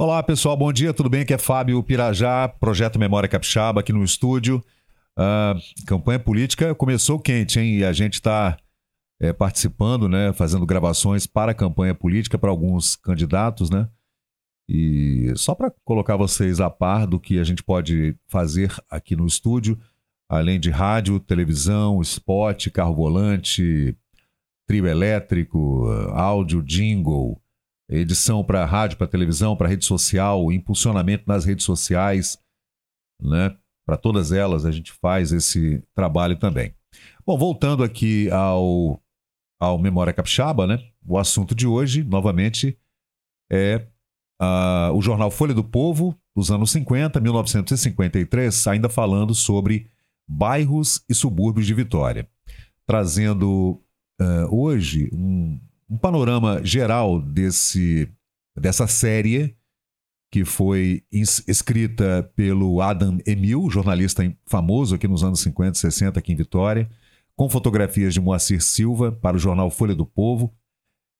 Olá pessoal, bom dia, tudo bem? Aqui é Fábio Pirajá, Projeto Memória Capixaba, aqui no estúdio. Uh, campanha política começou quente, hein? E a gente está é, participando, né? Fazendo gravações para a campanha política para alguns candidatos, né? E só para colocar vocês a par do que a gente pode fazer aqui no estúdio, além de rádio, televisão, spot, carro volante, trio elétrico, áudio, jingle edição para rádio, para televisão, para rede social, impulsionamento nas redes sociais, né? Para todas elas a gente faz esse trabalho também. Bom, voltando aqui ao, ao Memória Capixaba, né? O assunto de hoje, novamente, é uh, o jornal Folha do Povo, dos anos 50, 1953, ainda falando sobre bairros e subúrbios de Vitória. Trazendo uh, hoje um, um panorama geral desse, dessa série que foi escrita pelo Adam Emil, jornalista famoso aqui nos anos 50 e 60 aqui em Vitória, com fotografias de Moacir Silva para o jornal Folha do Povo.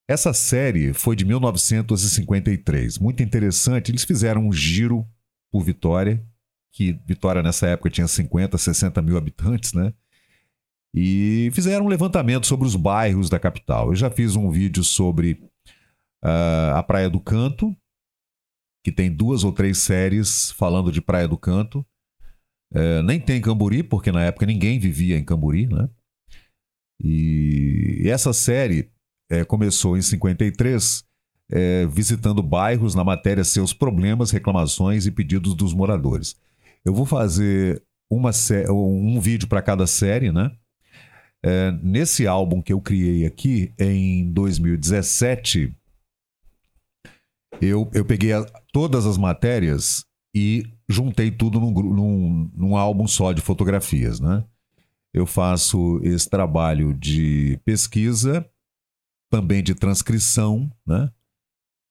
Essa série foi de 1953, muito interessante. Eles fizeram um giro por Vitória, que Vitória nessa época tinha 50, 60 mil habitantes, né? E fizeram um levantamento sobre os bairros da capital. Eu já fiz um vídeo sobre uh, a Praia do Canto, que tem duas ou três séries falando de Praia do Canto. Uh, nem tem Camburi, porque na época ninguém vivia em Camburi, né? E essa série uh, começou em 53, é, visitando bairros na matéria Seus Problemas, Reclamações e Pedidos dos Moradores. Eu vou fazer uma um vídeo para cada série, né? É, nesse álbum que eu criei aqui, em 2017, eu, eu peguei a, todas as matérias e juntei tudo num, num, num álbum só de fotografias, né? Eu faço esse trabalho de pesquisa, também de transcrição, né?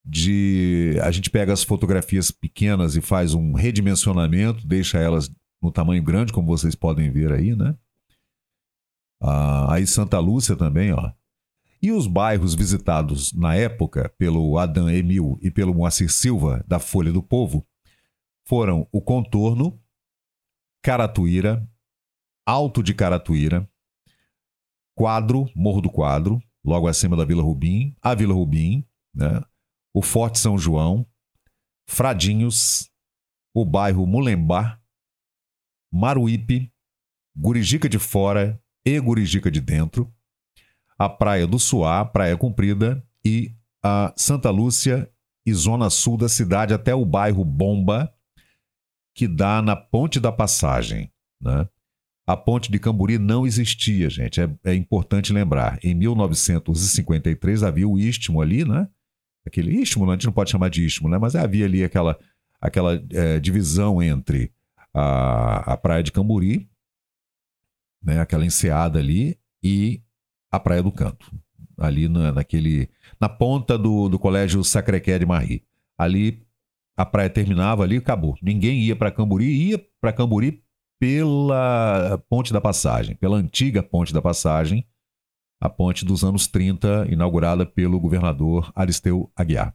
De a gente pega as fotografias pequenas e faz um redimensionamento, deixa elas no tamanho grande, como vocês podem ver aí, né? Ah, aí Santa Lúcia também, ó. E os bairros visitados na época pelo Adam Emil e pelo Moacir Silva, da Folha do Povo, foram o Contorno, Caratuíra, Alto de Caratuíra, Quadro, Morro do Quadro, logo acima da Vila Rubim, a Vila Rubim, né? o Forte São João, Fradinhos, o bairro Mulembá, Maruípe, Gurijica de Fora e Gurijica de Dentro, a Praia do Suá, Praia Comprida e a Santa Lúcia e zona sul da cidade até o bairro Bomba, que dá na Ponte da Passagem. Né? A ponte de Camburi não existia, gente. É, é, importante lembrar. Em 1953 havia o istmo ali, né? Aquele istmo, a gente não pode chamar de istmo, né? Mas havia ali aquela, aquela é, divisão entre a, a praia de Camburi né, aquela enseada ali, e a Praia do Canto, ali na, naquele, na ponta do, do Colégio Sacré-Cœur de Marie. Ali a praia terminava ali e acabou. Ninguém ia para Camburi, ia para Camburi pela Ponte da Passagem, pela antiga Ponte da Passagem, a ponte dos anos 30, inaugurada pelo governador Aristeu Aguiar.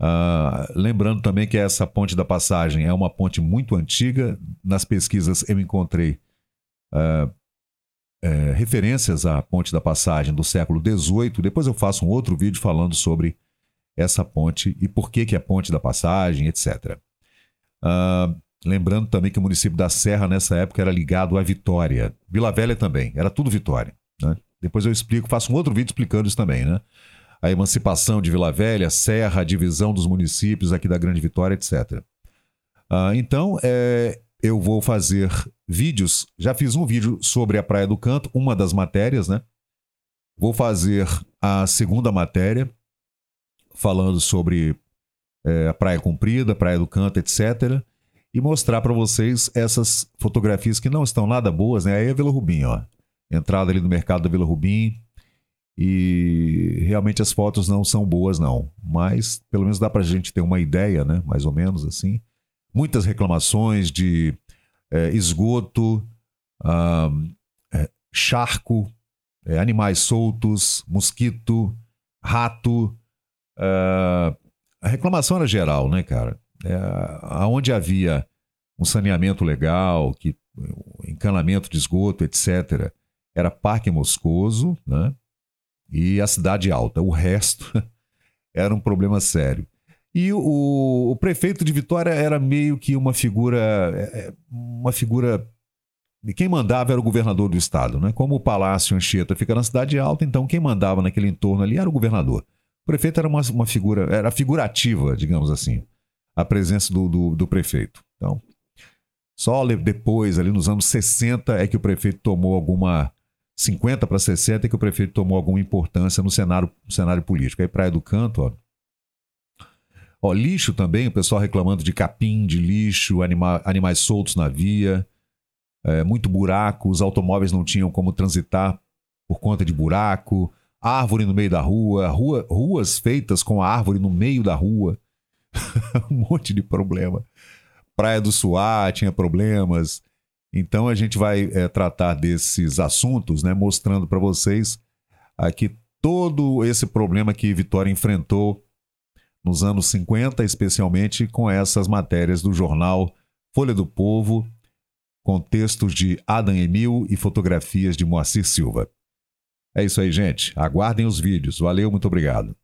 Uh, lembrando também que essa Ponte da Passagem é uma ponte muito antiga. Nas pesquisas eu encontrei uh, referências à Ponte da Passagem do século XVIII. Depois eu faço um outro vídeo falando sobre essa ponte e por que, que é Ponte da Passagem, etc. Uh, ah, lembrando também que o município da Serra, nessa época, era ligado à Vitória. Vila Velha também, era tudo Vitória. Né? Depois eu explico, faço um outro vídeo explicando isso também, né? A emancipação de Vila Velha, Serra, a divisão dos municípios aqui da Grande Vitória, etc. Uh, então, é, eu vou fazer vídeos. Já fiz um vídeo sobre a Praia do Canto, uma das matérias, né? Vou fazer a segunda matéria, falando sobre é, a Praia Comprida, Praia do Canto, etc. E mostrar para vocês essas fotografias que não estão nada boas, né? Aí é Vila Rubim, ó. Entrada ali no mercado da Vila Rubim. E realmente as fotos não são boas, não. Mas pelo menos dá para a gente ter uma ideia, né? Mais ou menos assim muitas reclamações de é, esgoto, é, charco, é, animais soltos, mosquito, rato, a reclamação era geral, né, cara? É, aonde havia um saneamento legal, que encanamento de esgoto, etc., era Parque Moscoso, né? E a cidade alta. O resto era um problema sério. E o, o, prefeito de Vitória era meio que uma figura, é, é, uma figura quem mandava era o governador do estado, né? Como o Palácio Anchieta fica na cidade alta, então quem mandava naquele entorno ali era o governador. O prefeito era uma, uma figura, era figurativa, digamos assim, a presença do, do, do prefeito. Então, só depois, ali nos anos 60, é que o prefeito tomou alguma. 50 para 60 é que o prefeito tomou alguma importância no cenário, no cenário político. Aí, Praia do Canto, ó. Ó, lixo também, o pessoal reclamando de capim, de lixo, anima, animais soltos na via é, muito buraco, os automóveis não tinham como transitar por conta de buraco, árvore no meio da rua, rua ruas feitas com a árvore no meio da rua, um monte de problema. Praia do Suá tinha problemas. Então a gente vai é, tratar desses assuntos, né, mostrando para vocês aqui todo esse problema que Vitória enfrentou nos anos 50, especialmente com essas matérias do jornal Folha do Povo com textos de Adam Emil e fotografias de Moacir Silva. É isso aí, gente. Aguardem os vídeos. Valeu, muito obrigado.